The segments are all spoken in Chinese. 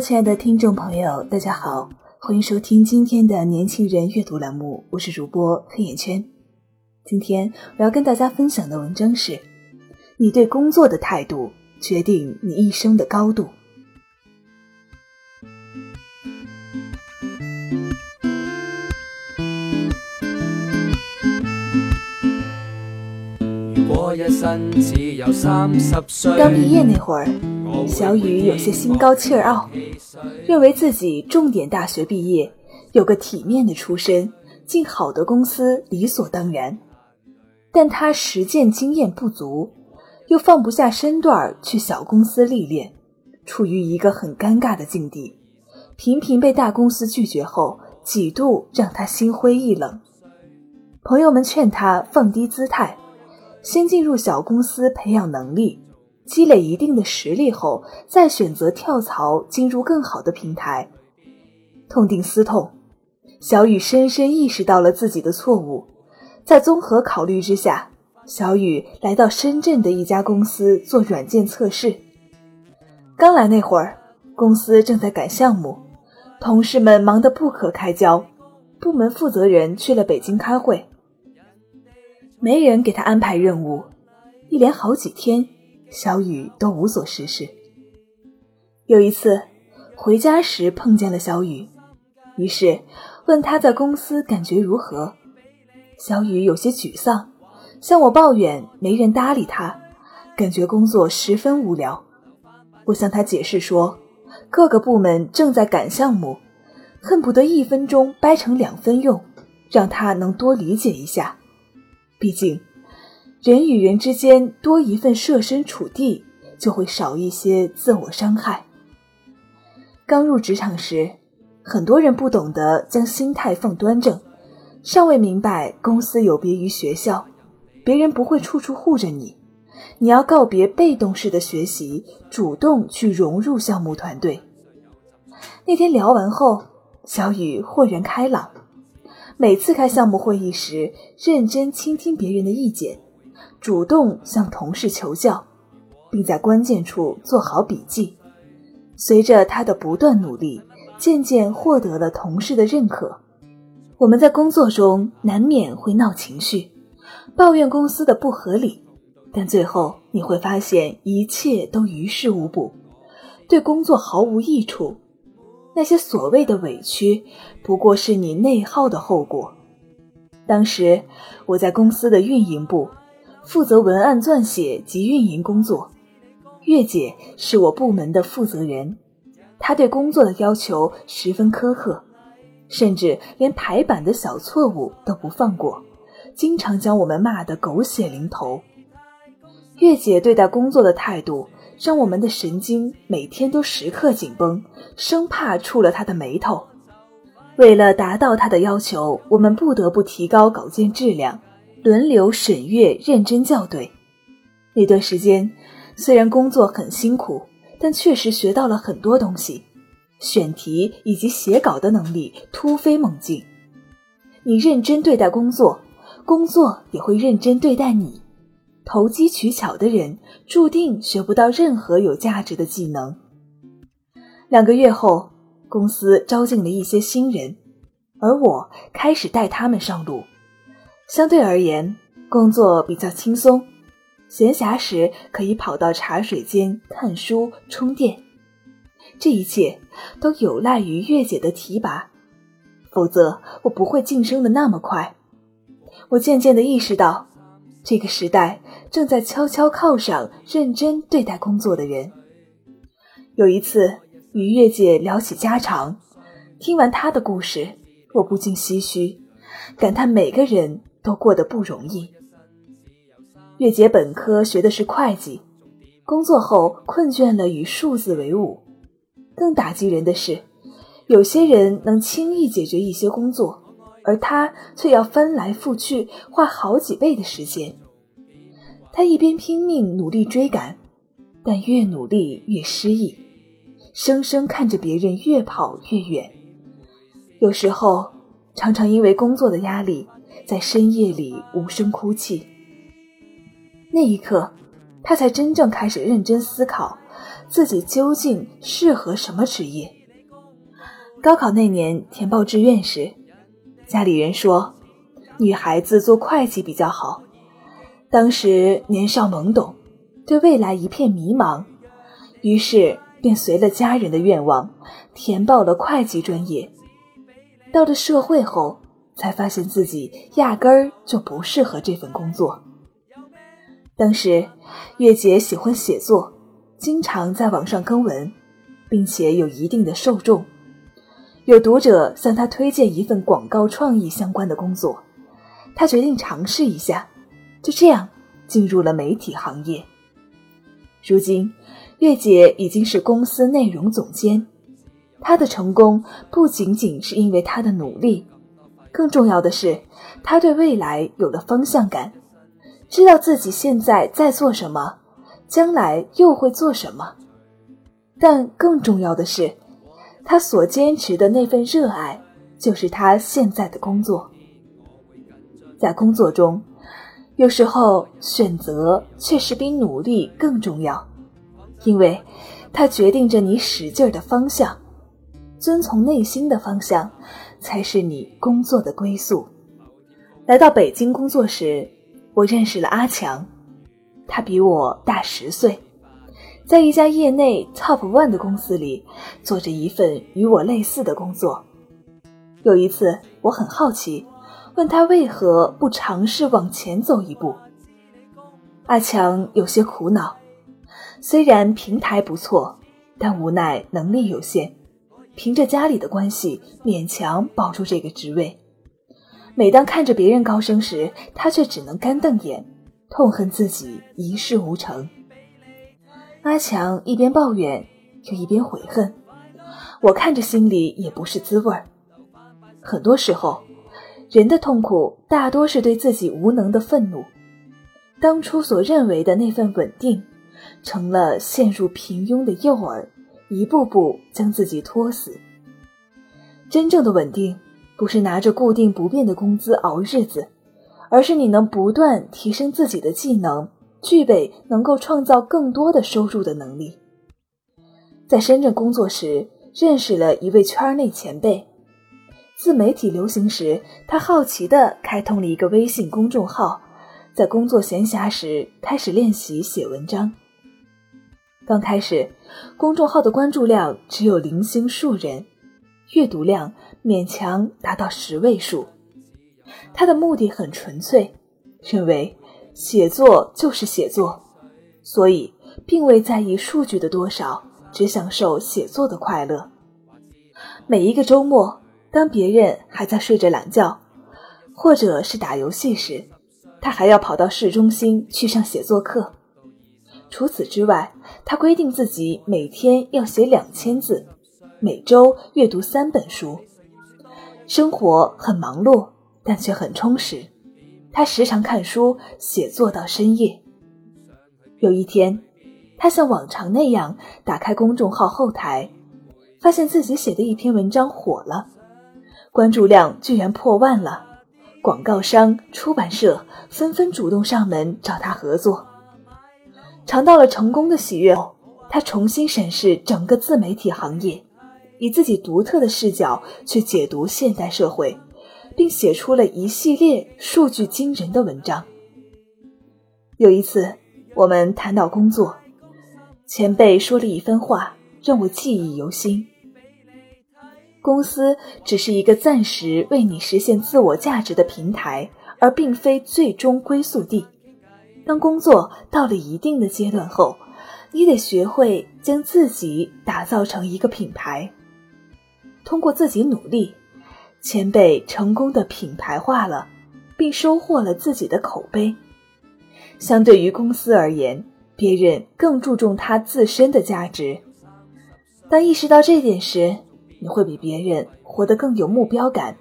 亲爱的听众朋友，大家好，欢迎收听今天的年轻人阅读栏目，我是主播黑眼圈。今天我要跟大家分享的文章是：你对工作的态度决定你一生的高度。刚毕业那会儿。小雨有些心高气傲，认为自己重点大学毕业，有个体面的出身，进好的公司理所当然。但他实践经验不足，又放不下身段去小公司历练，处于一个很尴尬的境地，频频被大公司拒绝后，几度让他心灰意冷。朋友们劝他放低姿态，先进入小公司培养能力。积累一定的实力后，再选择跳槽进入更好的平台。痛定思痛，小雨深深意识到了自己的错误。在综合考虑之下，小雨来到深圳的一家公司做软件测试。刚来那会儿，公司正在赶项目，同事们忙得不可开交，部门负责人去了北京开会，没人给他安排任务，一连好几天。小雨都无所事事。有一次回家时碰见了小雨，于是问他在公司感觉如何。小雨有些沮丧，向我抱怨没人搭理他，感觉工作十分无聊。我向他解释说，各个部门正在赶项目，恨不得一分钟掰成两分用，让他能多理解一下。毕竟。人与人之间多一份设身处地，就会少一些自我伤害。刚入职场时，很多人不懂得将心态放端正，尚未明白公司有别于学校，别人不会处处护着你，你要告别被动式的学习，主动去融入项目团队。那天聊完后，小雨豁然开朗，每次开项目会议时，认真倾听别人的意见。主动向同事求教，并在关键处做好笔记。随着他的不断努力，渐渐获得了同事的认可。我们在工作中难免会闹情绪，抱怨公司的不合理，但最后你会发现一切都于事无补，对工作毫无益处。那些所谓的委屈，不过是你内耗的后果。当时我在公司的运营部。负责文案撰写及运营工作，月姐是我部门的负责人，她对工作的要求十分苛刻，甚至连排版的小错误都不放过，经常将我们骂得狗血淋头。月姐对待工作的态度，让我们的神经每天都时刻紧绷，生怕触了她的眉头。为了达到她的要求，我们不得不提高稿件质量。轮流审阅，认真校对。那段时间虽然工作很辛苦，但确实学到了很多东西，选题以及写稿的能力突飞猛进。你认真对待工作，工作也会认真对待你。投机取巧的人注定学不到任何有价值的技能。两个月后，公司招进了一些新人，而我开始带他们上路。相对而言，工作比较轻松，闲暇时可以跑到茶水间看书、充电。这一切都有赖于月姐的提拔，否则我不会晋升的那么快。我渐渐的意识到，这个时代正在悄悄犒赏认真对待工作的人。有一次与月姐聊起家常，听完她的故事，我不禁唏嘘，感叹每个人都过得不容易。月姐本科学的是会计，工作后困倦了，与数字为伍。更打击人的是，有些人能轻易解决一些工作，而他却要翻来覆去，花好几倍的时间。他一边拼命努力追赶，但越努力越失意，生生看着别人越跑越远。有时候，常常因为工作的压力，在深夜里无声哭泣。那一刻，他才真正开始认真思考，自己究竟适合什么职业。高考那年填报志愿时，家里人说，女孩子做会计比较好。当时年少懵懂，对未来一片迷茫，于是便随了家人的愿望，填报了会计专业。到了社会后，才发现自己压根儿就不适合这份工作。当时，月姐喜欢写作，经常在网上更文，并且有一定的受众。有读者向她推荐一份广告创意相关的工作，她决定尝试一下，就这样进入了媒体行业。如今，月姐已经是公司内容总监。他的成功不仅仅是因为他的努力，更重要的是，他对未来有了方向感。知道自己现在在做什么，将来又会做什么，但更重要的是，他所坚持的那份热爱，就是他现在的工作。在工作中，有时候选择确实比努力更重要，因为它决定着你使劲的方向。遵从内心的方向，才是你工作的归宿。来到北京工作时。我认识了阿强，他比我大十岁，在一家业内 top one 的公司里做着一份与我类似的工作。有一次，我很好奇，问他为何不尝试往前走一步。阿强有些苦恼，虽然平台不错，但无奈能力有限，凭着家里的关系勉强保住这个职位。每当看着别人高升时，他却只能干瞪眼，痛恨自己一事无成。阿强一边抱怨，又一边悔恨，我看着心里也不是滋味儿。很多时候，人的痛苦大多是对自己无能的愤怒。当初所认为的那份稳定，成了陷入平庸的诱饵，一步步将自己拖死。真正的稳定。不是拿着固定不变的工资熬日子，而是你能不断提升自己的技能，具备能够创造更多的收入的能力。在深圳工作时，认识了一位圈内前辈。自媒体流行时，他好奇地开通了一个微信公众号，在工作闲暇时开始练习写文章。刚开始，公众号的关注量只有零星数人。阅读量勉强达到十位数，他的目的很纯粹，认为写作就是写作，所以并未在意数据的多少，只享受写作的快乐。每一个周末，当别人还在睡着懒觉，或者是打游戏时，他还要跑到市中心去上写作课。除此之外，他规定自己每天要写两千字。每周阅读三本书，生活很忙碌，但却很充实。他时常看书、写作到深夜。有一天，他像往常那样打开公众号后台，发现自己写的一篇文章火了，关注量居然破万了。广告商、出版社纷纷主动上门找他合作。尝到了成功的喜悦后，他重新审视整个自媒体行业。以自己独特的视角去解读现代社会，并写出了一系列数据惊人的文章。有一次，我们谈到工作，前辈说了一番话，让我记忆犹新。公司只是一个暂时为你实现自我价值的平台，而并非最终归宿地。当工作到了一定的阶段后，你得学会将自己打造成一个品牌。通过自己努力，前辈成功的品牌化了，并收获了自己的口碑。相对于公司而言，别人更注重他自身的价值。当意识到这点时，你会比别人活得更有目标感，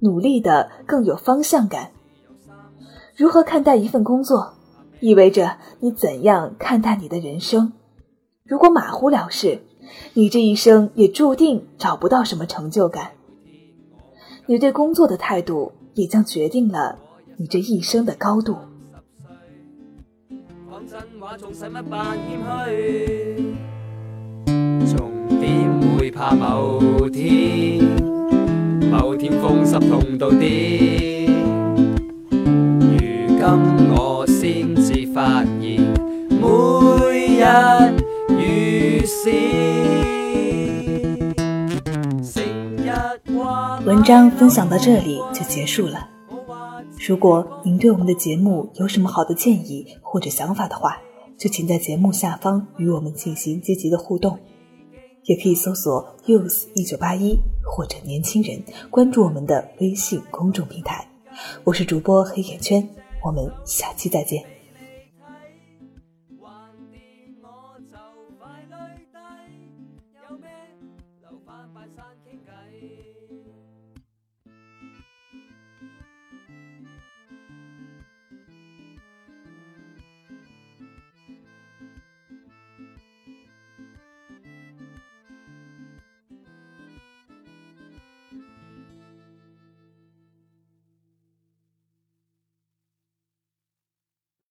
努力的更有方向感。如何看待一份工作，意味着你怎样看待你的人生。如果马虎了事，你这一生也注定找不到什么成就感。你对工作的态度，也将决定了你这一生的高度。从点会怕某天，某天风湿痛到癲。章分享到这里就结束了。如果您对我们的节目有什么好的建议或者想法的话，就请在节目下方与我们进行积极的互动，也可以搜索 “youth 一九八一”或者“年轻人”，关注我们的微信公众平台。我是主播黑眼圈，我们下期再见。